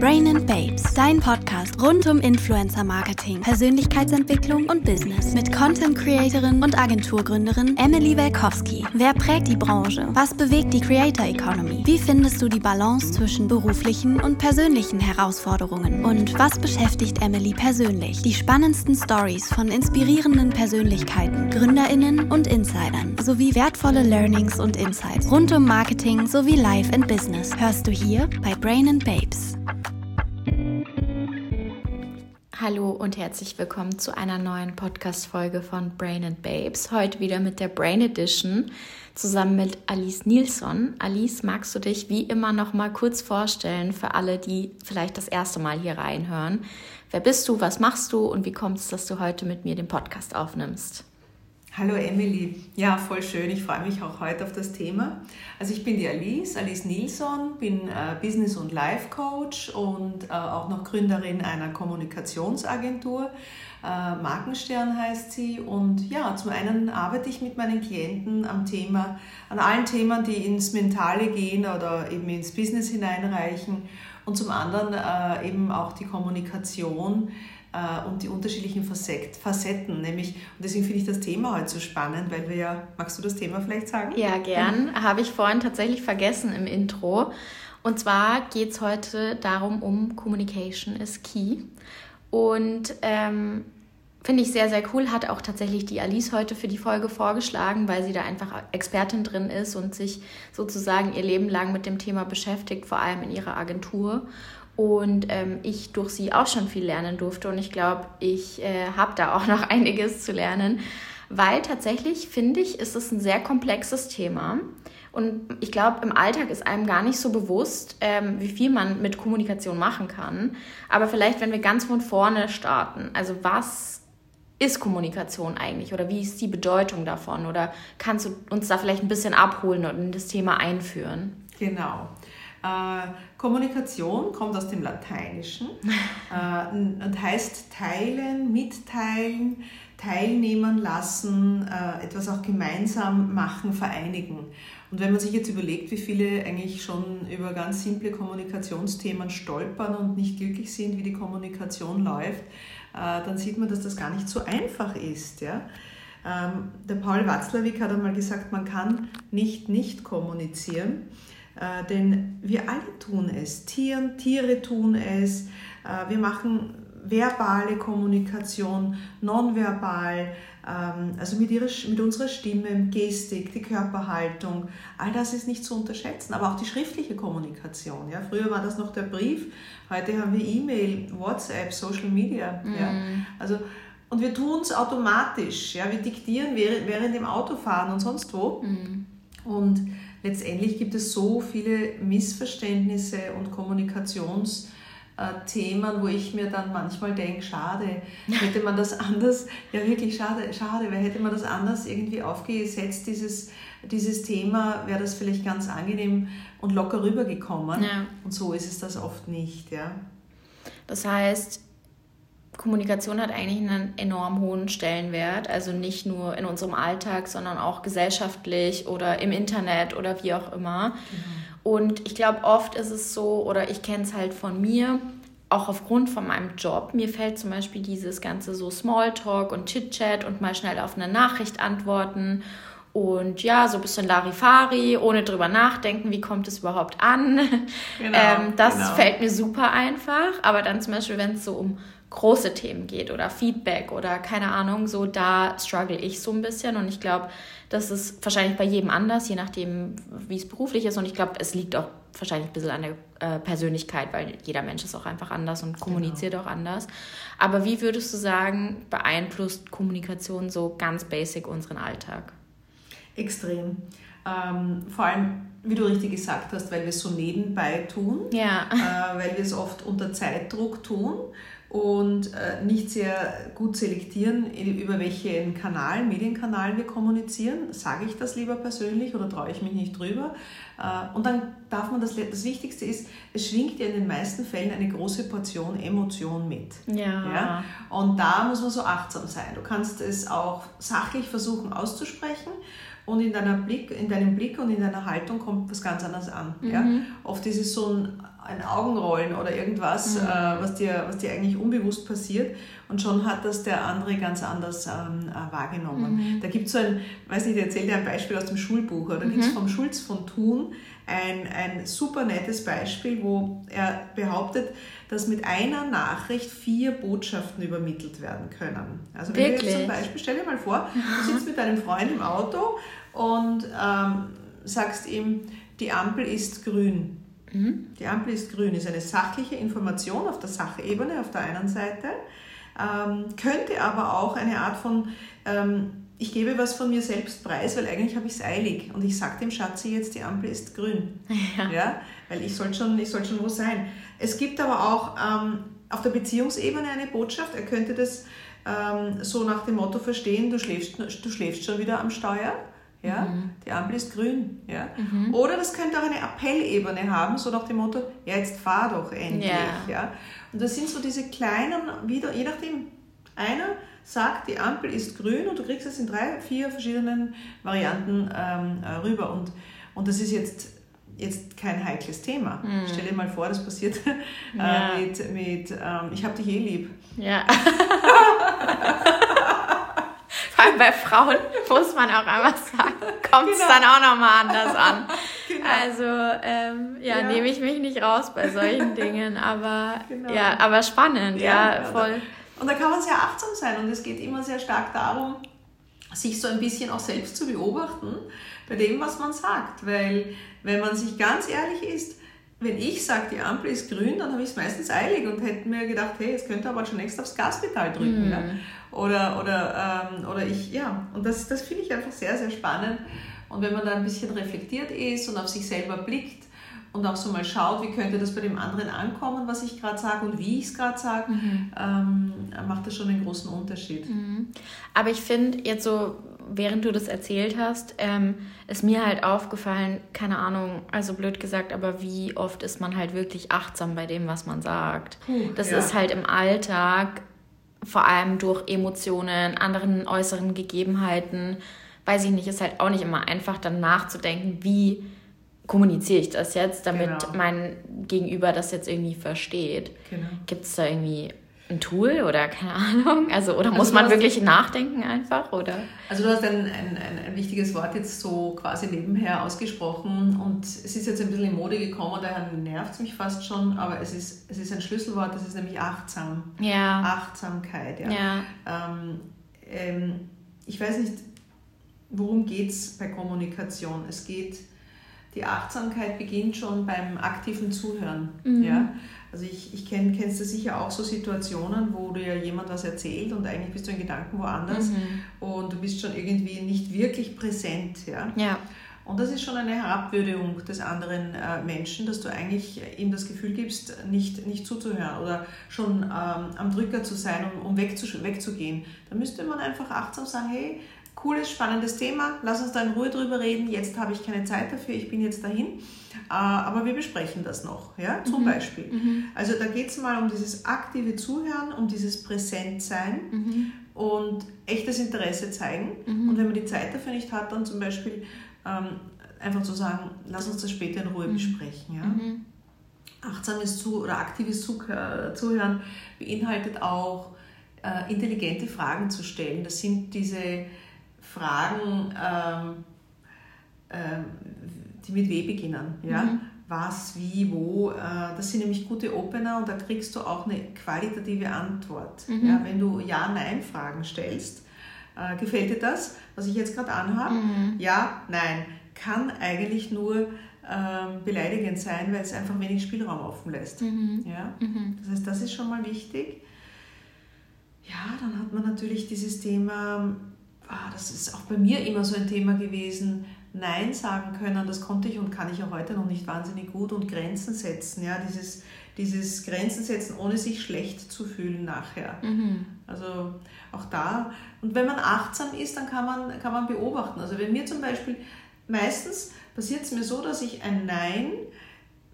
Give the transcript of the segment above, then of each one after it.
Brain and Babes, dein Podcast rund um Influencer Marketing, Persönlichkeitsentwicklung und Business mit Content Creatorin und Agenturgründerin Emily Welkowski. Wer prägt die Branche? Was bewegt die Creator Economy? Wie findest du die Balance zwischen beruflichen und persönlichen Herausforderungen? Und was beschäftigt Emily persönlich? Die spannendsten Stories von inspirierenden Persönlichkeiten, Gründerinnen und Insidern sowie wertvolle Learnings und Insights rund um Marketing sowie Life and Business hörst du hier bei Brain and Babes. Hallo und herzlich willkommen zu einer neuen Podcast-Folge von Brain and Babes. Heute wieder mit der Brain Edition zusammen mit Alice Nilsson. Alice, magst du dich wie immer noch mal kurz vorstellen für alle, die vielleicht das erste Mal hier reinhören? Wer bist du, was machst du und wie kommt es, dass du heute mit mir den Podcast aufnimmst? Hallo Emily, ja voll schön, ich freue mich auch heute auf das Thema. Also ich bin die Alice, Alice Nilsson, bin äh, Business- und Life-Coach und äh, auch noch Gründerin einer Kommunikationsagentur. Äh, Markenstern heißt sie. Und ja, zum einen arbeite ich mit meinen Klienten am Thema, an allen Themen, die ins Mentale gehen oder eben ins Business hineinreichen. Und zum anderen eben auch die Kommunikation äh, und die unterschiedlichen Facetten, nämlich, und deswegen finde ich das Thema heute so spannend, weil wir ja, magst du das Thema vielleicht sagen? Ja, gern. Habe ich vorhin tatsächlich vergessen im Intro. Und zwar geht es heute darum, um Communication is Key. Und ähm, finde ich sehr, sehr cool. Hat auch tatsächlich die Alice heute für die Folge vorgeschlagen, weil sie da einfach Expertin drin ist und sich sozusagen ihr Leben lang mit dem Thema beschäftigt, vor allem in ihrer Agentur und ähm, ich durch sie auch schon viel lernen durfte und ich glaube, ich äh, habe da auch noch einiges zu lernen, weil tatsächlich finde ich, ist es ein sehr komplexes Thema und ich glaube, im Alltag ist einem gar nicht so bewusst, ähm, wie viel man mit Kommunikation machen kann. Aber vielleicht, wenn wir ganz von vorne starten, also was ist Kommunikation eigentlich oder wie ist die Bedeutung davon oder kannst du uns da vielleicht ein bisschen abholen und in das Thema einführen? Genau. Äh, Kommunikation kommt aus dem Lateinischen äh, und heißt teilen, mitteilen, teilnehmen lassen, äh, etwas auch gemeinsam machen, vereinigen. Und wenn man sich jetzt überlegt, wie viele eigentlich schon über ganz simple Kommunikationsthemen stolpern und nicht glücklich sind, wie die Kommunikation läuft, äh, dann sieht man, dass das gar nicht so einfach ist. Ja? Ähm, der Paul Watzlawick hat einmal gesagt, man kann nicht nicht kommunizieren. Äh, denn wir alle tun es. Tieren, Tiere tun es. Äh, wir machen verbale Kommunikation, nonverbal, ähm, also mit, ihrer, mit unserer Stimme, Gestik, die Körperhaltung. All das ist nicht zu unterschätzen, aber auch die schriftliche Kommunikation. Ja? Früher war das noch der Brief, heute haben wir E-Mail, WhatsApp, Social Media. Mm. Ja? Also, und wir tun es automatisch. Ja? Wir diktieren während, während dem Autofahren und sonst wo. Mm. Und letztendlich gibt es so viele Missverständnisse und Kommunikationsthemen, wo ich mir dann manchmal denke, schade, hätte man das anders, ja wirklich schade, schade, weil hätte man das anders irgendwie aufgesetzt, dieses, dieses Thema, wäre das vielleicht ganz angenehm und locker rübergekommen. Ja. Und so ist es das oft nicht, ja. Das heißt, Kommunikation hat eigentlich einen enorm hohen Stellenwert, also nicht nur in unserem Alltag, sondern auch gesellschaftlich oder im Internet oder wie auch immer. Mhm. Und ich glaube, oft ist es so, oder ich kenne es halt von mir, auch aufgrund von meinem Job, mir fällt zum Beispiel dieses ganze so Smalltalk und Chit-Chat und mal schnell auf eine Nachricht antworten und ja, so ein bisschen Larifari, ohne drüber nachdenken, wie kommt es überhaupt an. Genau, ähm, das genau. fällt mir super einfach. Aber dann zum Beispiel, wenn es so um große Themen geht oder Feedback oder keine Ahnung, so da struggle ich so ein bisschen und ich glaube, das ist wahrscheinlich bei jedem anders, je nachdem, wie es beruflich ist und ich glaube, es liegt auch wahrscheinlich ein bisschen an der äh, Persönlichkeit, weil jeder Mensch ist auch einfach anders und kommuniziert genau. auch anders. Aber wie würdest du sagen, beeinflusst Kommunikation so ganz basic unseren Alltag? Extrem. Ähm, vor allem, wie du richtig gesagt hast, weil wir es so nebenbei tun, ja. äh, weil wir es oft unter Zeitdruck tun und äh, nicht sehr gut selektieren, über welchen Kanal, Medienkanal wir kommunizieren. Sage ich das lieber persönlich oder traue ich mich nicht drüber? Äh, und dann darf man das, das Wichtigste ist, es schwingt ja in den meisten Fällen eine große Portion Emotion mit. Ja. ja. Und da muss man so achtsam sein. Du kannst es auch sachlich versuchen auszusprechen und in, deiner Blick, in deinem Blick und in deiner Haltung kommt was ganz anderes an. Mhm. Ja? Oft ist es so ein ein Augenrollen oder irgendwas, mhm. äh, was, dir, was dir eigentlich unbewusst passiert. Und schon hat das der andere ganz anders ähm, äh, wahrgenommen. Mhm. Da gibt es so ein, weiß nicht, ich erzähle dir ein Beispiel aus dem Schulbuch. Da mhm. gibt es vom Schulz von Thun ein, ein super nettes Beispiel, wo er behauptet, dass mit einer Nachricht vier Botschaften übermittelt werden können. Also wenn Wirklich? du jetzt zum Beispiel, stell dir mal vor, du sitzt mit deinem Freund im Auto und ähm, sagst ihm, die Ampel ist grün. Mhm. Die Ampel ist grün, ist eine sachliche Information auf der Sachebene auf der einen Seite, ähm, könnte aber auch eine Art von, ähm, ich gebe was von mir selbst preis, weil eigentlich habe ich es eilig und ich sage dem Schatzi jetzt, die Ampel ist grün. Ja. ja weil ich soll schon, ich soll schon wo sein. Es gibt aber auch ähm, auf der Beziehungsebene eine Botschaft, er könnte das ähm, so nach dem Motto verstehen, du schläfst, du schläfst schon wieder am Steuer. Ja? Mhm. Die Ampel ist grün. Ja? Mhm. Oder das könnte auch eine Appellebene haben, so nach dem Motto, ja, jetzt fahr doch endlich. Ja. Ja? Und das sind so diese kleinen, wieder, je nachdem, einer sagt, die Ampel ist grün und du kriegst es in drei, vier verschiedenen Varianten ähm, äh, rüber. Und, und das ist jetzt, jetzt kein heikles Thema. Mhm. Stell dir mal vor, das passiert äh, ja. mit, mit ähm, ich hab dich eh lieb. Ja. Vor allem bei Frauen muss man auch einmal sagen, kommt es genau. dann auch nochmal anders an. Genau. Also ähm, ja, ja. nehme ich mich nicht raus bei solchen Dingen, aber genau. ja, aber spannend, ja, ja voll. Und da kann man sehr achtsam sein und es geht immer sehr stark darum, sich so ein bisschen auch selbst zu beobachten bei dem, was man sagt, weil wenn man sich ganz ehrlich ist, wenn ich sage, die Ampel ist grün, dann habe ich es meistens eilig und hätte mir gedacht, hey, jetzt könnte aber schon längst aufs Gaspedal drücken. Mhm. Ja? Oder, oder, ähm, oder ich, ja, und das, das finde ich einfach sehr, sehr spannend. Und wenn man da ein bisschen reflektiert ist und auf sich selber blickt und auch so mal schaut, wie könnte das bei dem anderen ankommen, was ich gerade sage und wie ich es gerade sage, mhm. ähm, macht das schon einen großen Unterschied. Mhm. Aber ich finde jetzt so, während du das erzählt hast, ähm, ist mir halt aufgefallen, keine Ahnung, also blöd gesagt, aber wie oft ist man halt wirklich achtsam bei dem, was man sagt. Puh, das ja. ist halt im Alltag, vor allem durch Emotionen, anderen äußeren Gegebenheiten, weiß ich nicht, ist halt auch nicht immer einfach dann nachzudenken, wie kommuniziere ich das jetzt, damit genau. mein Gegenüber das jetzt irgendwie versteht. Genau. Gibt es da irgendwie ein Tool oder keine Ahnung? Also, oder also muss man wirklich nachdenken einfach? Oder? Also, du hast ein, ein, ein, wichtiges Wort jetzt so quasi nebenher ausgesprochen und es ist jetzt ein bisschen in Mode gekommen, daher nervt es mich fast schon, aber es ist, es ist ein Schlüsselwort, das ist nämlich achtsam. Ja. Achtsamkeit, ja. ja. Ähm, ähm, ich weiß nicht, worum geht es bei Kommunikation? Es geht, die Achtsamkeit beginnt schon beim aktiven Zuhören. Mhm. Ja? Also ich, ich kenn, kennst du sicher auch so Situationen, wo dir jemand was erzählt und eigentlich bist du in Gedanken woanders mhm. und du bist schon irgendwie nicht wirklich präsent. Ja? ja. Und das ist schon eine Herabwürdigung des anderen äh, Menschen, dass du eigentlich ihm das Gefühl gibst, nicht, nicht zuzuhören oder schon ähm, am Drücker zu sein, um, um wegzu, wegzugehen. Da müsste man einfach achtsam sagen, hey, cooles, spannendes Thema, lass uns da in Ruhe drüber reden, jetzt habe ich keine Zeit dafür, ich bin jetzt dahin, äh, aber wir besprechen das noch, ja, zum mhm. Beispiel. Mhm. Also da geht es mal um dieses aktive Zuhören, um dieses Präsentsein mhm. und echtes Interesse zeigen mhm. und wenn man die Zeit dafür nicht hat, dann zum Beispiel ähm, einfach zu sagen, lass uns das später in Ruhe mhm. besprechen, ja. Mhm. Achtsames Zu oder aktives Zuhören beinhaltet auch, äh, intelligente Fragen zu stellen. Das sind diese Fragen, ähm, ähm, die mit W beginnen. Ja? Mhm. Was, wie, wo. Äh, das sind nämlich gute Opener und da kriegst du auch eine qualitative Antwort. Mhm. Ja? Wenn du Ja-Nein-Fragen stellst, äh, gefällt dir das, was ich jetzt gerade anhabe? Mhm. Ja, nein. Kann eigentlich nur ähm, beleidigend sein, weil es einfach wenig Spielraum offen lässt. Mhm. Ja? Mhm. Das heißt, das ist schon mal wichtig. Ja, dann hat man natürlich dieses Thema ah, das ist auch bei mir immer so ein Thema gewesen, Nein sagen können, das konnte ich und kann ich auch heute noch nicht wahnsinnig gut und Grenzen setzen, ja, dieses, dieses Grenzen setzen, ohne sich schlecht zu fühlen nachher. Mhm. Also auch da, und wenn man achtsam ist, dann kann man, kann man beobachten. Also wenn mir zum Beispiel, meistens passiert es mir so, dass ich ein Nein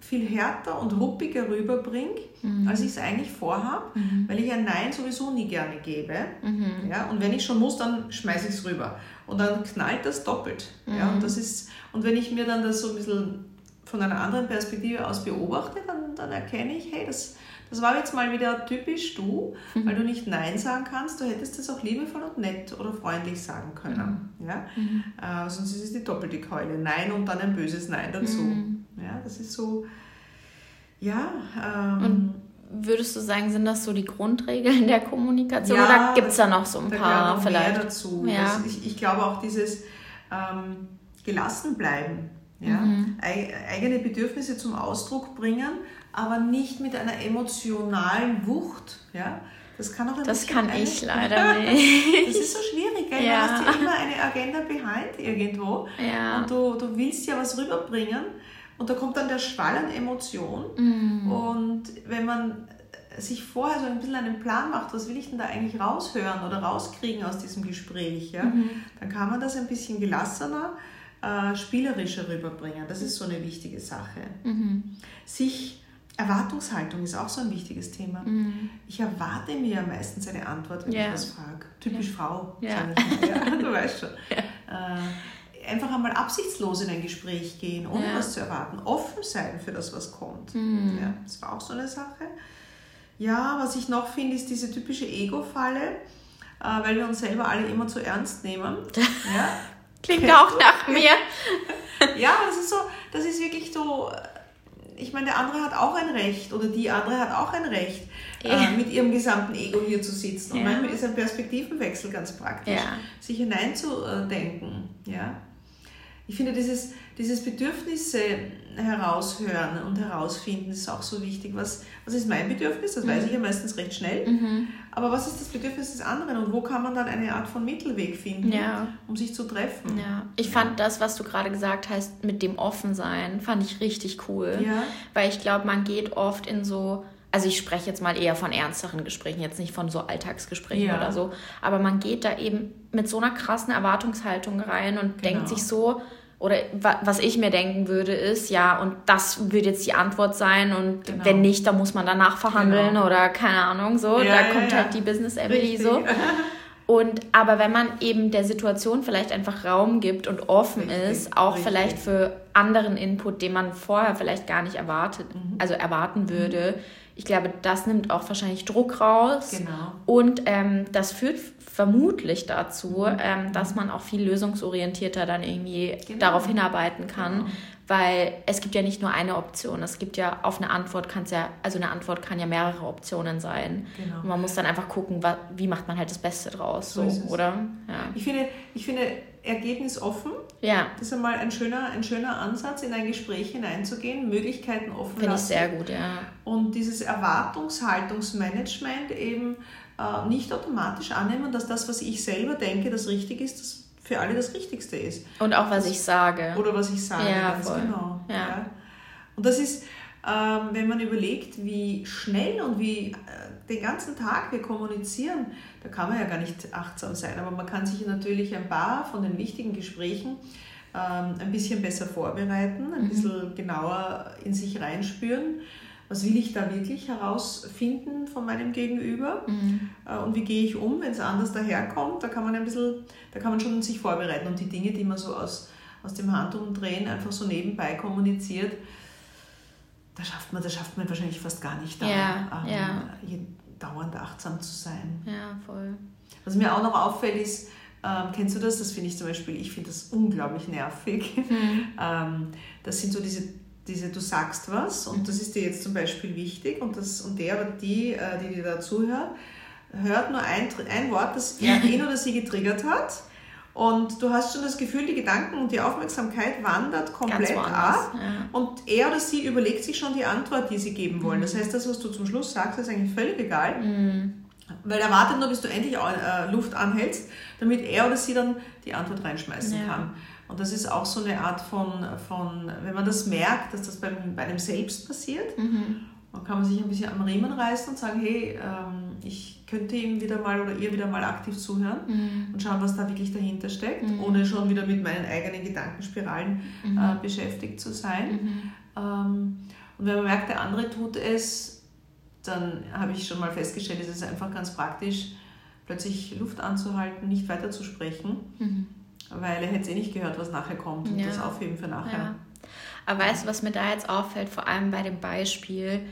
viel härter und ruppiger rüberbringe, mhm. als ich es eigentlich vorhabe, mhm. weil ich ein Nein sowieso nie gerne gebe. Mhm. Ja, und wenn ich schon muss, dann schmeiße ich es rüber. Und dann knallt das doppelt. Ja, und, mhm. das ist, und wenn ich mir dann das so ein bisschen von einer anderen Perspektive aus beobachte, dann, dann erkenne ich, hey, das, das war jetzt mal wieder typisch du, mhm. weil du nicht Nein sagen kannst. Du hättest das auch liebevoll und nett oder freundlich sagen können. Mhm. Ja? Äh, sonst ist es die doppelte Keule. Nein und dann ein böses Nein dazu. Mhm. Ja, das ist so, ja. Ähm, und würdest du sagen, sind das so die Grundregeln der Kommunikation ja, oder gibt es da noch so ein paar vielleicht? Mehr dazu. Ja. ich, ich glaube auch dieses ähm, gelassen bleiben. Ja? Mhm. eigene Bedürfnisse zum Ausdruck bringen, aber nicht mit einer emotionalen Wucht. Ja? Das kann auch ein Das kann ich leider nicht. Das ist so schwierig, gell? Ja. Du hast ja immer eine Agenda behind irgendwo ja. und du, du willst ja was rüberbringen und da kommt dann der Schwall an Emotion mhm. und wenn man sich vorher so ein bisschen einen Plan macht, was will ich denn da eigentlich raushören oder rauskriegen aus diesem Gespräch, ja? Mhm. dann kann man das ein bisschen gelassener äh, spielerischer rüberbringen. Das ist so eine wichtige Sache. Mhm. Sich Erwartungshaltung ist auch so ein wichtiges Thema. Mhm. Ich erwarte mir meistens eine Antwort, wenn yeah. ich was frage. Typisch yeah. Frau, yeah. sage ich mal. Ja, du weißt schon. Äh, einfach einmal absichtslos in ein Gespräch gehen, ohne was zu erwarten. Offen sein für das, was kommt. Mhm. Ja, das war auch so eine Sache. Ja, was ich noch finde, ist diese typische Ego-Falle, äh, weil wir uns selber alle immer zu ernst nehmen. Ja? Klingt auch nach mir. ja, das ist so, das ist wirklich so, ich meine, der andere hat auch ein Recht oder die andere hat auch ein Recht, ja. äh, mit ihrem gesamten Ego hier zu sitzen. Und ja. manchmal ist ein Perspektivenwechsel ganz praktisch, ja. sich hineinzudenken. Ja? Ich finde, dieses, dieses Bedürfnisse heraushören und herausfinden ist auch so wichtig. Was, was ist mein Bedürfnis? Das mhm. weiß ich ja meistens recht schnell. Mhm. Aber was ist das Bedürfnis des anderen und wo kann man dann eine Art von Mittelweg finden, ja. um sich zu treffen? Ja. Ich fand das, was du gerade gesagt hast, mit dem Offensein, fand ich richtig cool. Ja. Weil ich glaube, man geht oft in so also ich spreche jetzt mal eher von ernsteren Gesprächen, jetzt nicht von so Alltagsgesprächen ja. oder so, aber man geht da eben mit so einer krassen Erwartungshaltung rein und genau. denkt sich so, oder was ich mir denken würde, ist, ja, und das wird jetzt die Antwort sein und genau. wenn nicht, dann muss man danach verhandeln genau. oder keine Ahnung, so. Ja, da ja, kommt halt die Business Emily so. Und aber wenn man eben der Situation vielleicht einfach Raum gibt und offen Richtig. ist, auch Richtig. vielleicht für anderen Input, den man vorher vielleicht gar nicht erwartet, mhm. also erwarten würde, mhm ich glaube, das nimmt auch wahrscheinlich Druck raus. Genau. Und ähm, das führt vermutlich dazu, mhm. ähm, dass man auch viel lösungsorientierter dann irgendwie genau. darauf hinarbeiten kann. Genau. Weil es gibt ja nicht nur eine Option. Es gibt ja auf eine Antwort kann es ja, also eine Antwort kann ja mehrere Optionen sein. Genau. Und man muss dann einfach gucken, wie macht man halt das Beste draus, so, so oder? Ja. Ich finde, ich finde ergebnisoffen. Ja. Das ist einmal ein schöner, ein schöner Ansatz, in ein Gespräch hineinzugehen, Möglichkeiten offen Finde ich sehr gut, ja. Und dieses Erwartungshaltungsmanagement eben äh, nicht automatisch annehmen, dass das, was ich selber denke, das richtig ist, das für alle das Richtigste ist. Und auch was ich sage. Oder was ich sage, ja, ganz voll. genau. Ja. ja. Und das ist, ähm, wenn man überlegt, wie schnell und wie äh, den ganzen Tag wir kommunizieren, da kann man ja gar nicht achtsam sein, aber man kann sich natürlich ein paar von den wichtigen Gesprächen ähm, ein bisschen besser vorbereiten, ein mhm. bisschen genauer in sich reinspüren. Was will ich da wirklich herausfinden von meinem Gegenüber? Mhm. Äh, und wie gehe ich um, wenn es anders daherkommt? Da kann man ein bisschen, da kann man schon sich vorbereiten und die Dinge, die man so aus, aus dem Handumdrehen einfach so nebenbei kommuniziert, da schafft man, das schafft man wahrscheinlich fast gar nicht, da ja, ähm, ja. dauernd achtsam zu sein. Ja, voll. Was mir auch noch auffällt, ist, ähm, kennst du das? Das finde ich zum Beispiel, ich finde das unglaublich nervig. Mhm. ähm, das sind so diese, diese, du sagst was und mhm. das ist dir jetzt zum Beispiel wichtig und, das, und der oder die, äh, die dir da zuhört, hört nur ein, ein Wort, das er ihn oder sie getriggert hat und du hast schon das Gefühl, die Gedanken und die Aufmerksamkeit wandert komplett ab. Ja. Und er oder sie überlegt sich schon die Antwort, die sie geben wollen. Mhm. Das heißt, das, was du zum Schluss sagst, ist eigentlich völlig egal. Mhm. Weil er wartet nur, bis du endlich äh, Luft anhältst, damit er oder sie dann die Antwort reinschmeißen ja. kann. Und das ist auch so eine Art von, von wenn man das merkt, dass das beim, bei einem selbst passiert, mhm. dann kann man sich ein bisschen am Riemen reißen und sagen, hey, ähm, ich könnte ihm wieder mal oder ihr wieder mal aktiv zuhören mhm. und schauen, was da wirklich dahinter steckt, mhm. ohne schon wieder mit meinen eigenen Gedankenspiralen mhm. äh, beschäftigt zu sein. Mhm. Ähm, und wenn man merkt, der andere tut es, dann habe ich schon mal festgestellt, es ist einfach ganz praktisch, plötzlich Luft anzuhalten, nicht weiter zu sprechen, mhm. weil er hätte es eh nicht gehört, was nachher kommt und ja. das aufheben für nachher. Ja. Aber weißt du, was mir da jetzt auffällt, vor allem bei dem Beispiel,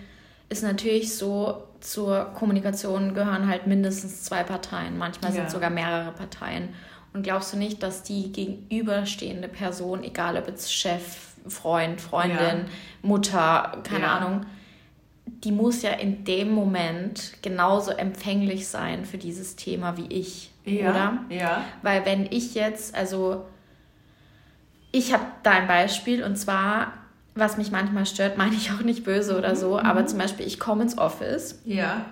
ist natürlich so, zur Kommunikation gehören halt mindestens zwei Parteien. Manchmal ja. sind sogar mehrere Parteien. Und glaubst du nicht, dass die gegenüberstehende Person, egal ob jetzt Chef, Freund, Freundin, ja. Mutter, keine ja. Ahnung, die muss ja in dem Moment genauso empfänglich sein für dieses Thema wie ich, ja. oder? Ja. Weil wenn ich jetzt, also ich habe da ein Beispiel und zwar, was mich manchmal stört, meine ich auch nicht böse oder so, mhm. aber zum Beispiel, ich komme ins Office. Ja.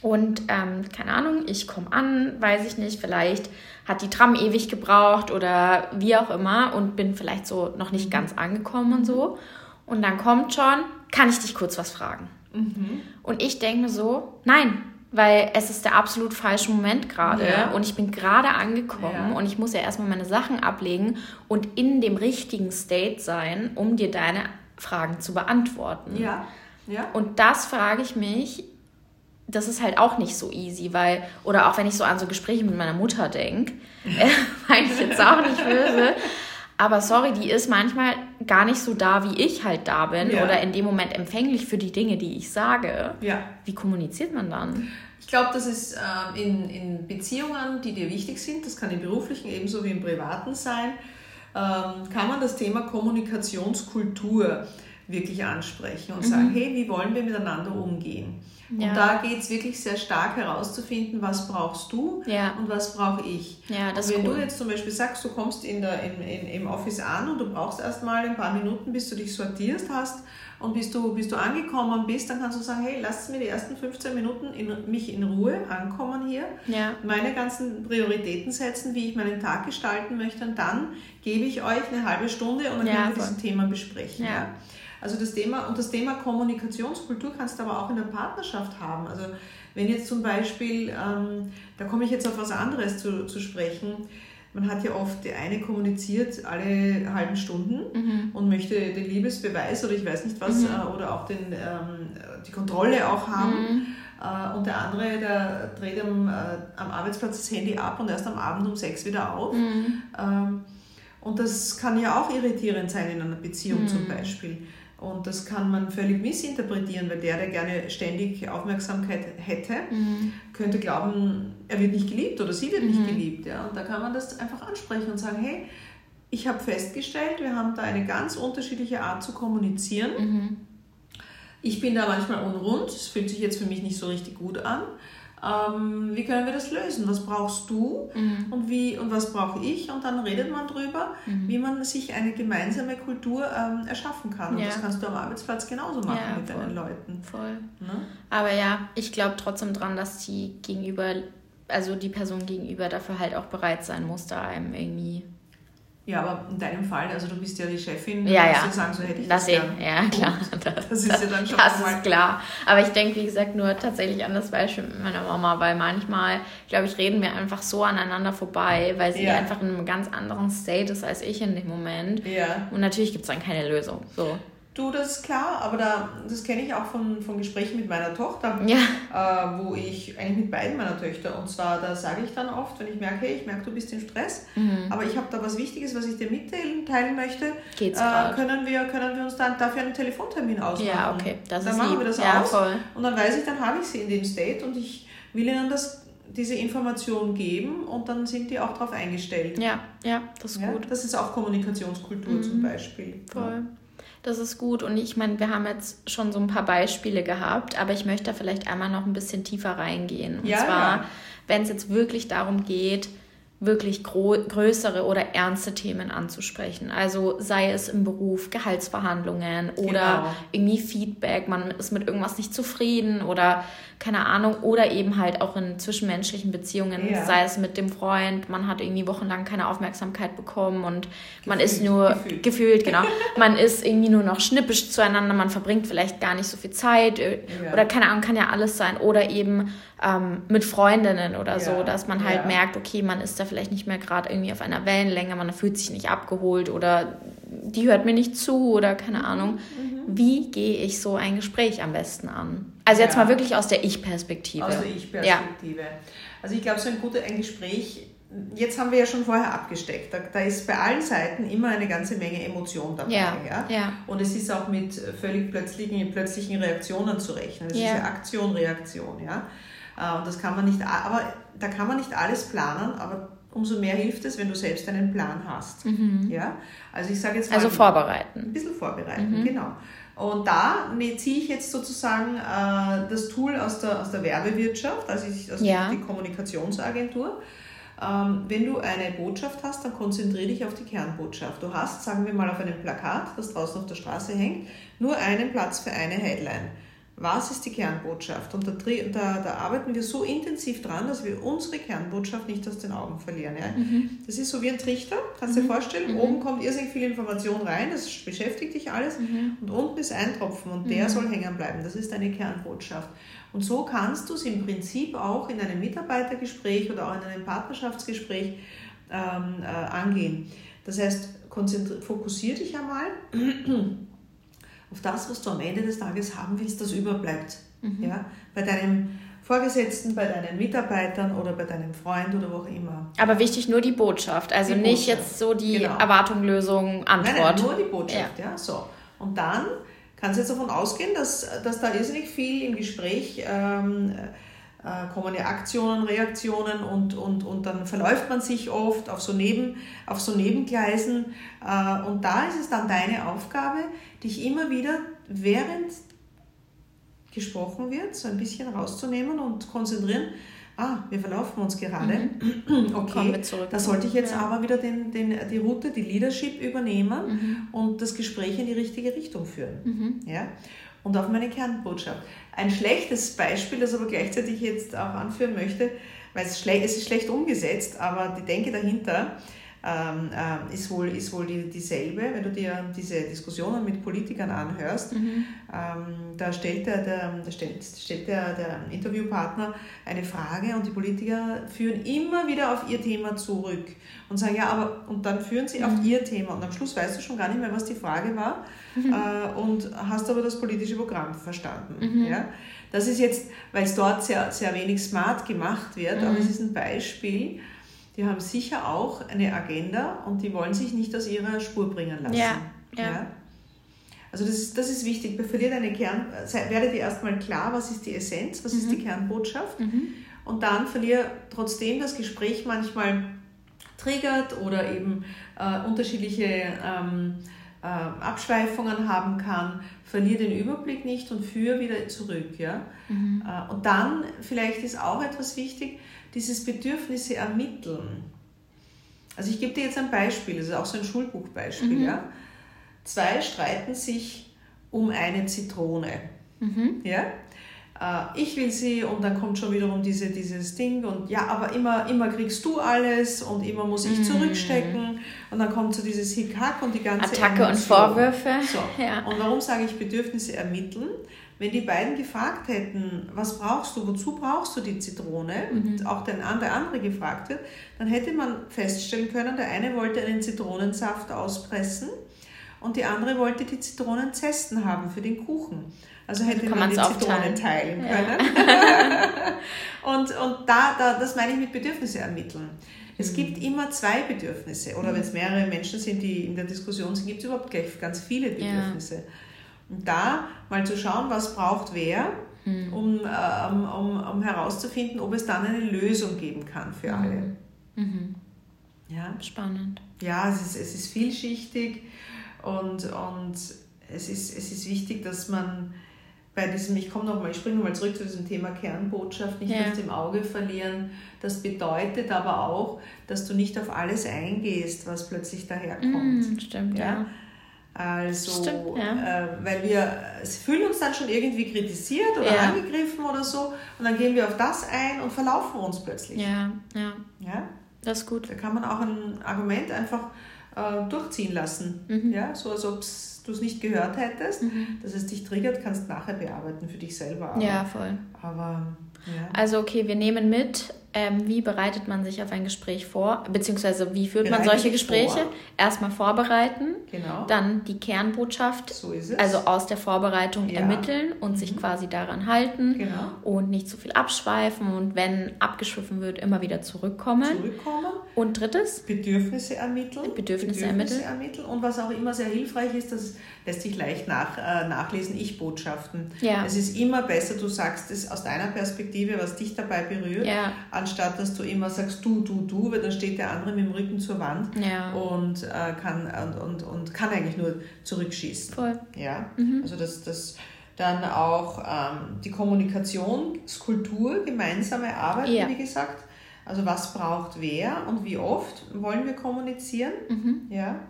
Und ähm, keine Ahnung, ich komme an, weiß ich nicht, vielleicht hat die Tram ewig gebraucht oder wie auch immer und bin vielleicht so noch nicht ganz angekommen und so. Und dann kommt schon, kann ich dich kurz was fragen? Mhm. Und ich denke mir so, nein, weil es ist der absolut falsche Moment gerade ja. und ich bin gerade angekommen ja. und ich muss ja erstmal meine Sachen ablegen und in dem richtigen State sein, um dir deine Fragen zu beantworten. Ja. Ja. Und das frage ich mich, das ist halt auch nicht so easy, weil, oder auch wenn ich so an so Gespräche mit meiner Mutter denke, äh, meine ich jetzt auch nicht böse, aber sorry, die ist manchmal gar nicht so da, wie ich halt da bin ja. oder in dem Moment empfänglich für die Dinge, die ich sage. Ja. Wie kommuniziert man dann? Ich glaube, das ist äh, in, in Beziehungen, die dir wichtig sind, das kann im beruflichen ebenso wie im privaten sein, kann man das Thema Kommunikationskultur wirklich ansprechen und mhm. sagen, hey, wie wollen wir miteinander umgehen? Ja. Und da geht es wirklich sehr stark herauszufinden, was brauchst du ja. und was brauche ich. Ja, das und wenn cool. du jetzt zum Beispiel sagst, du kommst in der, in, in, im Office an und du brauchst erstmal ein paar Minuten, bis du dich sortierst hast und bis du, bis du angekommen bist, dann kannst du sagen, hey, lass mir die ersten 15 Minuten in, mich in Ruhe ankommen hier, ja. meine ganzen Prioritäten setzen, wie ich meinen Tag gestalten möchte und dann gebe ich euch eine halbe Stunde und dann können wir dieses Thema besprechen. Ja. Also das Thema, und das Thema Kommunikationskultur kannst du aber auch in der Partnerschaft haben. Also wenn jetzt zum Beispiel, ähm, da komme ich jetzt auf was anderes zu, zu sprechen, man hat ja oft, der eine kommuniziert alle halben Stunden mhm. und möchte den Liebesbeweis oder ich weiß nicht was, mhm. äh, oder auch den, ähm, die Kontrolle auch haben. Mhm. Äh, und der andere, der dreht am, äh, am Arbeitsplatz das Handy ab und erst am Abend um sechs wieder auf. Mhm. Ähm, und das kann ja auch irritierend sein in einer Beziehung zum mhm. Beispiel. Und das kann man völlig missinterpretieren, weil der, der gerne ständig Aufmerksamkeit hätte, mhm. könnte glauben, er wird nicht geliebt oder sie wird mhm. nicht geliebt. Ja? Und da kann man das einfach ansprechen und sagen, hey, ich habe festgestellt, wir haben da eine ganz unterschiedliche Art zu kommunizieren. Mhm. Ich bin da manchmal unrund, es fühlt sich jetzt für mich nicht so richtig gut an ähm, wie können wir das lösen? Was brauchst du mhm. und, wie, und was brauche ich? Und dann redet man darüber, mhm. wie man sich eine gemeinsame Kultur ähm, erschaffen kann. Und ja. das kannst du am Arbeitsplatz genauso machen ja, mit voll. deinen Leuten. Voll. Ne? Aber ja, ich glaube trotzdem dran, dass die gegenüber, also die Person gegenüber dafür halt auch bereit sein muss, da einem irgendwie ja, aber in deinem Fall, also du bist ja die Chefin, ja, ja. du sagen, so hätte ich das, das gern. Ja, klar. Das, das, ist ja dann schon Das mal ist klar. Aber ich denke, wie gesagt, nur tatsächlich an das Beispiel mit meiner Mama, weil manchmal, glaube ich, reden wir einfach so aneinander vorbei, weil sie ja. einfach in einem ganz anderen State ist als ich in dem Moment. Ja. Und natürlich gibt es dann keine Lösung. So. Du, das klar, aber da, das kenne ich auch von, von Gesprächen mit meiner Tochter, ja. äh, wo ich eigentlich mit beiden meiner Töchter, und zwar da sage ich dann oft, wenn ich merke, hey, ich merke, du bist im Stress, mhm. aber ich habe da was Wichtiges, was ich dir mitteilen teilen möchte, Geht's äh, können, wir, können wir uns dann dafür einen Telefontermin ausmachen. Ja, okay, das dann ist machen lieb. wir das ja, aus voll. und dann weiß ich, dann habe ich sie in dem State und ich will ihnen das diese Information geben und dann sind die auch darauf eingestellt. Ja, ja, das ist ja, gut. Das ist auch Kommunikationskultur mhm. zum Beispiel. Voll. Ja. Das ist gut. Und ich meine, wir haben jetzt schon so ein paar Beispiele gehabt, aber ich möchte da vielleicht einmal noch ein bisschen tiefer reingehen. Und ja, zwar, ja. wenn es jetzt wirklich darum geht, wirklich größere oder ernste Themen anzusprechen. Also sei es im Beruf, Gehaltsverhandlungen oder genau. irgendwie Feedback, man ist mit irgendwas nicht zufrieden oder keine Ahnung, oder eben halt auch in zwischenmenschlichen Beziehungen, ja. sei es mit dem Freund, man hat irgendwie wochenlang keine Aufmerksamkeit bekommen und gefühlt, man ist nur gefühlt, gefühlt genau, man ist irgendwie nur noch schnippisch zueinander, man verbringt vielleicht gar nicht so viel Zeit äh, ja. oder keine Ahnung, kann ja alles sein oder eben ähm, mit Freundinnen oder ja. so, dass man halt merkt, okay, man ist da vielleicht nicht mehr gerade irgendwie auf einer Wellenlänge, man fühlt sich nicht abgeholt oder die hört mir nicht zu oder keine Ahnung. Mhm wie gehe ich so ein Gespräch am besten an? Also jetzt ja. mal wirklich aus der Ich-Perspektive. Aus der Ich-Perspektive. Ja. Also ich glaube, so ein gutes ein Gespräch jetzt haben wir ja schon vorher abgesteckt. Da, da, ist bei allen Seiten immer eine ganze Menge Emotion dabei. Ja, ja? Und es ist auch mit völlig plötzlichen, plötzlichen Reaktionen zu rechnen. Es ist ja Aktion, Reaktion. Ja? Äh, und das kann man nicht, aber da kann man nicht alles planen, aber umso mehr hilft es, wenn du selbst einen Plan hast. Mhm. Ja? Also ich sage jetzt mal, Also vorbereiten. Ein bisschen vorbereiten, mhm. genau. Und da ziehe ich jetzt sozusagen äh, das Tool aus der, aus der Werbewirtschaft, also ich, aus ja. die Kommunikationsagentur. Ähm, wenn du eine Botschaft hast, dann konzentriere dich auf die Kernbotschaft. Du hast, sagen wir mal, auf einem Plakat, das draußen auf der Straße hängt, nur einen Platz für eine Headline was ist die Kernbotschaft? Und da, da, da, arbeiten wir so intensiv dran, dass wir unsere Kernbotschaft nicht aus den Augen verlieren. Ja? Mhm. Das ist so wie ein Trichter, kannst du mhm. dir vorstellen. Mhm. Oben kommt irrsinnig viel Information rein, das beschäftigt dich alles. Mhm. Und unten ist ein Tropfen und der mhm. soll hängen bleiben. Das ist deine Kernbotschaft. Und so kannst du es im Prinzip auch in einem Mitarbeitergespräch oder auch in einem Partnerschaftsgespräch ähm, äh, angehen. Das heißt, fokussier dich einmal auf das, was du am Ende des Tages haben willst, das überbleibt. Mhm. Ja? Bei deinem Vorgesetzten, bei deinen Mitarbeitern oder bei deinem Freund oder wo auch immer. Aber wichtig nur die Botschaft, also die nicht Botschaft. jetzt so die genau. Erwartung, Lösung, Antwort. Nein, nein, nur die Botschaft, ja. ja. so. Und dann kannst du jetzt davon ausgehen, dass, dass da irrsinnig viel im Gespräch ähm, äh, kommen ja Aktionen, Reaktionen und, und, und dann verläuft man sich oft auf so, Neben, auf so Nebengleisen. Äh, und da ist es dann deine Aufgabe, dich immer wieder während gesprochen wird, so ein bisschen rauszunehmen und konzentrieren. Ah, wir verlaufen uns gerade. Mhm. Okay, da sollte ich jetzt ja. aber wieder den, den, die Route, die Leadership übernehmen mhm. und das Gespräch in die richtige Richtung führen. Mhm. Ja? Und auf meine Kernbotschaft. Ein schlechtes Beispiel, das aber gleichzeitig jetzt auch anführen möchte, weil es, schle es ist schlecht umgesetzt, aber die Denke dahinter ähm, äh, ist wohl, ist wohl die, dieselbe. Wenn du dir diese Diskussionen mit Politikern anhörst, mhm. ähm, da stellt, der, der, da stellt, stellt der, der Interviewpartner eine Frage und die Politiker führen immer wieder auf ihr Thema zurück und sagen, ja, aber, und dann führen sie mhm. auf ihr Thema und am Schluss weißt du schon gar nicht mehr, was die Frage war mhm. äh, und hast aber das politische Programm verstanden. Mhm. Ja? Das ist jetzt, weil es dort sehr, sehr wenig smart gemacht wird, aber mhm. es ist ein Beispiel, die haben sicher auch eine Agenda und die wollen sich nicht aus ihrer Spur bringen lassen. Ja, ja. ja? Also das ist, das ist wichtig. Verliert eine Kern, werde dir erstmal klar, was ist die Essenz, was mhm. ist die Kernbotschaft mhm. und dann verliere trotzdem das Gespräch manchmal triggert oder eben äh, unterschiedliche ähm, äh, Abschweifungen haben kann, verliere den Überblick nicht und führe wieder zurück. Ja? Mhm. Äh, und dann vielleicht ist auch etwas wichtig, dieses Bedürfnisse ermitteln. Also ich gebe dir jetzt ein Beispiel, das ist auch so ein Schulbuchbeispiel. Mhm. Ja? Zwei streiten sich um eine Zitrone. Mhm. Ja? Äh, ich will sie und dann kommt schon wiederum diese, dieses Ding und ja, aber immer, immer kriegst du alles und immer muss ich mhm. zurückstecken und dann kommt so dieses Hickhack und die ganze Attacke Emotion. und Vorwürfe. So. Ja. Und warum sage ich Bedürfnisse ermitteln? Wenn die beiden gefragt hätten, was brauchst du, wozu brauchst du die Zitrone, mhm. und auch der, der andere gefragt wird, dann hätte man feststellen können, der eine wollte einen Zitronensaft auspressen und die andere wollte die Zitronenzesten haben für den Kuchen. Also hätte Kann man die Zitronen teilen können. Ja. und und da, da, das meine ich mit Bedürfnisse ermitteln. Es mhm. gibt immer zwei Bedürfnisse. Oder mhm. wenn es mehrere Menschen sind, die in der Diskussion sind, gibt es überhaupt gleich ganz viele Bedürfnisse. Ja. Und da mal zu schauen, was braucht wer, mhm. um, ähm, um, um herauszufinden, ob es dann eine Lösung geben kann für mhm. alle. Mhm. Ja. Spannend. Ja, es ist, es ist vielschichtig und, und es, ist, es ist wichtig, dass man bei diesem, ich komme nochmal, ich springe nochmal zurück zu diesem Thema Kernbotschaft, nicht ja. aus dem Auge verlieren. Das bedeutet aber auch, dass du nicht auf alles eingehst, was plötzlich daherkommt. Mm, stimmt, ja. ja. Also, Stimmt, ja. äh, weil wir fühlen uns dann schon irgendwie kritisiert oder ja. angegriffen oder so und dann gehen wir auf das ein und verlaufen uns plötzlich. Ja, ja. Ja? Das ist gut. Da kann man auch ein Argument einfach äh, durchziehen lassen. Mhm. Ja? So als ob du es nicht gehört hättest, mhm. dass es dich triggert, kannst du nachher bearbeiten für dich selber. Aber, ja, voll. Aber ja. Also okay, wir nehmen mit, ähm, wie bereitet man sich auf ein Gespräch vor, beziehungsweise wie führt man solche Gespräche? Vor. Erstmal vorbereiten, genau. dann die Kernbotschaft, so also aus der Vorbereitung ja. ermitteln und mhm. sich quasi daran halten genau. und nicht zu viel abschweifen und wenn abgeschwiffen wird, immer wieder zurückkommen. Zurückkommen Und drittes? Bedürfnisse ermitteln. Bedürfnisse, Bedürfnisse ermitteln. Und was auch immer sehr hilfreich ist, das lässt sich leicht nach, äh, nachlesen, Ich-Botschaften. Ja. Es ist immer besser, du sagst es aus deiner Perspektive, was dich dabei berührt, ja. anstatt dass du immer sagst du, du, du, weil dann steht der andere mit dem Rücken zur Wand ja. und, äh, kann, und, und, und kann eigentlich nur zurückschießen. Voll. Ja? Mhm. Also das, das dann auch ähm, die Kommunikationskultur, gemeinsame Arbeit, Ja. wie gesagt. Also was braucht wer und wie oft wollen wir kommunizieren? Mhm. Ja.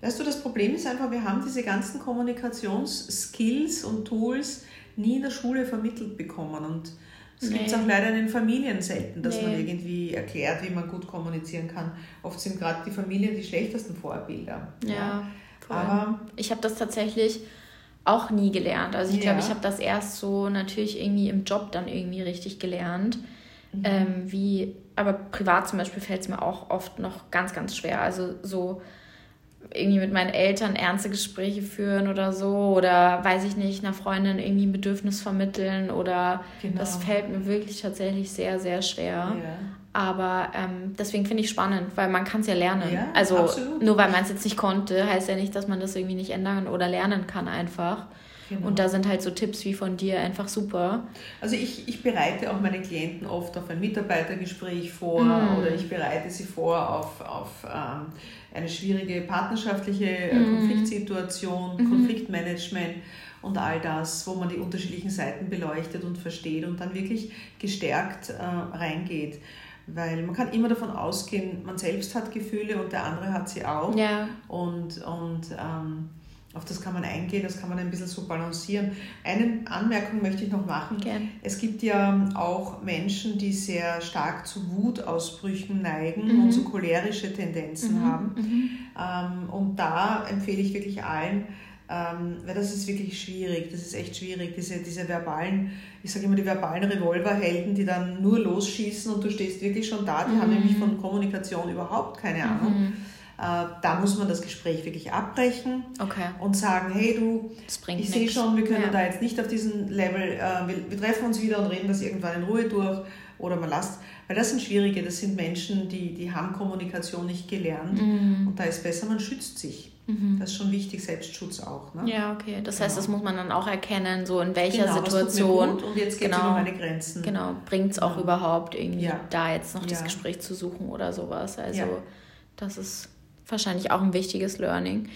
Weißt du, das Problem ist einfach, wir haben diese ganzen Kommunikationsskills und Tools nie in der Schule vermittelt bekommen. Und es Nee. gibt es auch leider in den Familien selten, dass man Nee. irgendwie erklärt, wie man gut kommunizieren kann. Oft sind gerade die Familien die schlechtesten Vorbilder. Ja, voll. Aber ich habe das tatsächlich auch nie gelernt. Also ich Ja. glaube, ich habe das erst so natürlich irgendwie im Job dann irgendwie richtig gelernt. Mhm. Ähm, wie, aber privat zum Beispiel fällt es mir auch oft noch ganz, ganz schwer. Also so irgendwie mit meinen Eltern ernste Gespräche führen oder so oder weiß ich nicht, einer Freundin irgendwie ein Bedürfnis vermitteln oder Genau. das fällt mir wirklich tatsächlich sehr, sehr schwer. Ja. Aber ähm, deswegen finde ich spannend, weil man kann es ja lernen. Ja, also absolut. nur weil man es jetzt nicht konnte, heißt ja nicht, dass man das irgendwie nicht ändern oder lernen kann einfach. Genau. Und da sind halt so Tipps wie von dir einfach super. Also ich, ich bereite auch meine Klienten oft auf ein Mitarbeitergespräch vor Mhm. oder ich bereite sie vor auf, auf ähm, eine schwierige partnerschaftliche äh, Mhm. Konfliktsituation, Konfliktmanagement und all das, wo man die unterschiedlichen Seiten beleuchtet und versteht und dann wirklich gestärkt äh, reingeht. Weil man kann immer davon ausgehen, man selbst hat Gefühle und der andere hat sie auch. Ja. Und, und ähm, auf das kann man eingehen, das kann man ein bisschen so balancieren. Eine Anmerkung möchte ich noch machen. Gern. Es gibt ja auch Menschen, die sehr stark zu Wutausbrüchen neigen Mhm. und so cholerische Tendenzen haben. Ähm, und da empfehle ich wirklich allen, ähm, weil das ist wirklich schwierig, das ist echt schwierig, diese, diese verbalen, ich sage immer die verbalen Revolverhelden, die dann nur losschießen und du stehst wirklich schon da, die haben nämlich von Kommunikation überhaupt keine Ahnung. Äh, da muss man das Gespräch wirklich abbrechen Okay. und sagen, hey du, Das ich sehe schon, wir können Ja. da jetzt nicht auf diesem Level, äh, wir, wir treffen uns wieder und reden das irgendwann in Ruhe durch oder man lasst, weil das sind schwierige, das sind Menschen, die, die haben Kommunikation nicht gelernt Mhm. und da ist besser, man schützt sich. Das ist schon wichtig, Selbstschutz auch. Ne? Ja, okay. Das heißt, Genau. das muss man dann auch erkennen, so in welcher Genau, Situation. und jetzt geht es genau, meine Grenzen. Genau, bringt es auch Ja. überhaupt irgendwie Ja. da jetzt noch das Ja. Gespräch zu suchen oder sowas. Also das ist wahrscheinlich auch ein wichtiges Learning.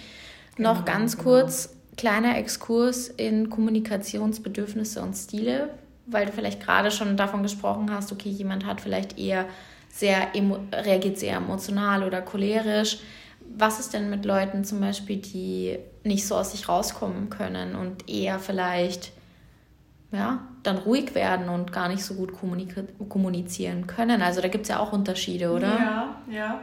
Genau, noch ganz genau. kurz, kleiner Exkurs in Kommunikationsbedürfnisse und Stile, weil du vielleicht gerade schon davon gesprochen hast, okay, jemand hat vielleicht eher sehr reagiert sehr emotional oder cholerisch. Was ist denn mit Leuten zum Beispiel, die nicht so aus sich rauskommen können und eher vielleicht ja, dann ruhig werden und gar nicht so gut kommunizieren können? Also da gibt es ja auch Unterschiede, oder? Ja, ja.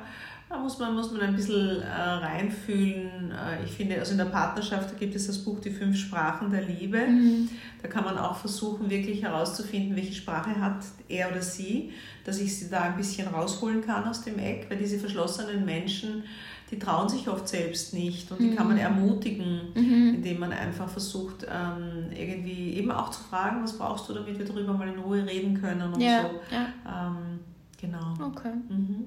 Da muss man, muss man ein bisschen äh, reinfühlen. Äh, ich finde, also in der Partnerschaft da gibt es das Buch Die fünf Sprachen der Liebe. Da kann man auch versuchen, wirklich herauszufinden, welche Sprache hat er oder sie, dass ich sie da ein bisschen rausholen kann aus dem Eck, weil diese verschlossenen Menschen, die trauen sich oft selbst nicht und die kann man ermutigen, indem man einfach versucht, ähm, irgendwie eben auch zu fragen, was brauchst du, damit wir darüber mal in Ruhe reden können und Ja, so. ja. Ähm, genau. Okay. Mhm.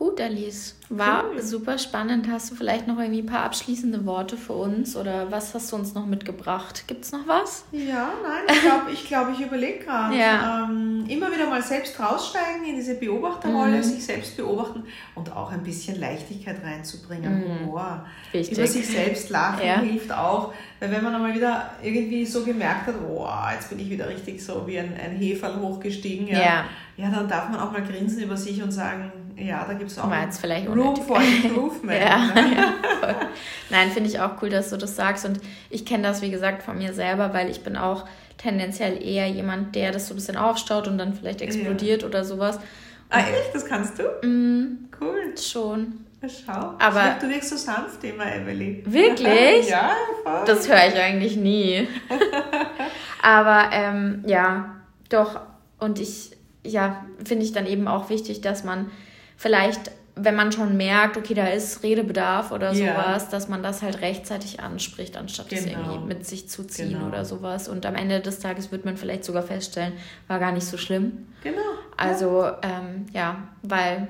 Gut, Alice. War Cool. super spannend. Hast du vielleicht noch irgendwie ein paar abschließende Worte für uns oder was hast du uns noch mitgebracht? Gibt es noch was? Ja, nein, ich glaube, ich, glaub, ich überlege gerade. Ja. Ähm, immer wieder mal selbst raussteigen in diese Beobachterrolle, Mhm. sich selbst beobachten und auch ein bisschen Leichtigkeit reinzubringen, Humor. Wichtig. Über sich selbst lachen Ja. hilft auch, weil wenn man einmal wieder irgendwie so gemerkt hat, oh, jetzt bin ich wieder richtig so wie ein, ein Heferl hochgestiegen, ja, Ja. ja, dann darf man auch mal grinsen über sich und sagen, ja, da gibt es auch jetzt vielleicht Room for Improvement. Ja, ne? ja. Nein, finde ich auch cool, dass du das sagst. Und ich kenne das, wie gesagt, von mir selber, weil ich bin auch tendenziell eher jemand, der das so ein bisschen aufstaut und dann vielleicht explodiert oder sowas. Ah, echt? Das kannst du? Mm, Cool. schon. Schau. Aber- du wirkst so sanft immer, Emily. Wirklich? Ja, voll. Das höre ich eigentlich nie. Aber ähm, ja, doch. Und ich, ja, finde ich dann eben auch wichtig, dass man vielleicht, wenn man schon merkt, okay, da ist Redebedarf oder Ja. sowas, dass man das halt rechtzeitig anspricht, anstatt das Genau. irgendwie mit sich zu ziehen Genau. oder sowas. Und am Ende des Tages wird man vielleicht sogar feststellen, war gar nicht so schlimm. Genau. Also, ähm, ja, weil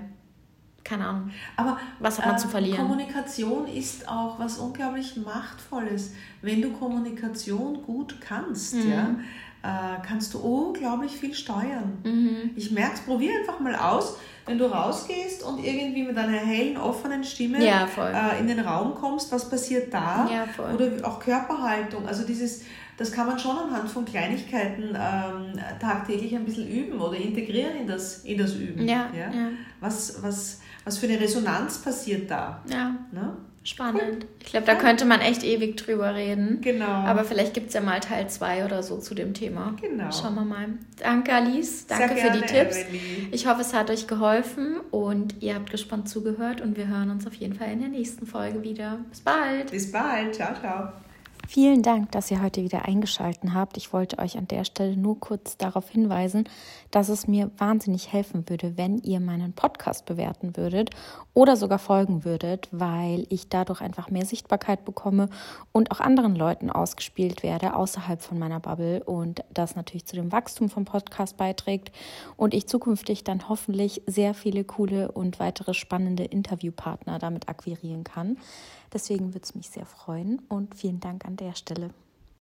keine Ahnung. Aber was hat man äh, zu verlieren? Kommunikation ist auch was unglaublich Machtvolles. Wenn du Kommunikation gut kannst, Mhm. ja, äh, kannst du unglaublich viel steuern. Mhm. Ich merke es, probier einfach mal aus, wenn du rausgehst und irgendwie mit einer hellen, offenen Stimme Ja, äh, in den Raum kommst, was passiert da? Ja. Oder auch Körperhaltung. Also dieses, das kann man schon anhand von Kleinigkeiten ähm, tagtäglich ein bisschen üben oder integrieren in das, in das Üben. Ja, ja. Was, was, was für eine Resonanz passiert da? Ja, Ne? Spannend. Ich glaube, da könnte man echt ewig drüber reden. Genau. Aber vielleicht gibt es ja mal Teil 2 oder so zu dem Thema. Genau. Schauen wir mal. Danke, Alice. Sehr Danke für die gerne, Tipps. Emily. Ich hoffe, es hat euch geholfen und ihr habt gespannt zugehört und wir hören uns auf jeden Fall in der nächsten Folge wieder. Bis bald. Bis bald. Ciao, ciao. Vielen Dank, dass ihr heute wieder eingeschaltet habt. Ich wollte euch an der Stelle nur kurz darauf hinweisen, dass es mir wahnsinnig helfen würde, wenn ihr meinen Podcast bewerten würdet oder sogar folgen würdet, weil ich dadurch einfach mehr Sichtbarkeit bekomme und auch anderen Leuten ausgespielt werde außerhalb von meiner Bubble und das natürlich zu dem Wachstum vom Podcast beiträgt und ich zukünftig dann hoffentlich sehr viele coole und weitere spannende Interviewpartner damit akquirieren kann. Deswegen würde es mich sehr freuen und vielen Dank an der Stelle.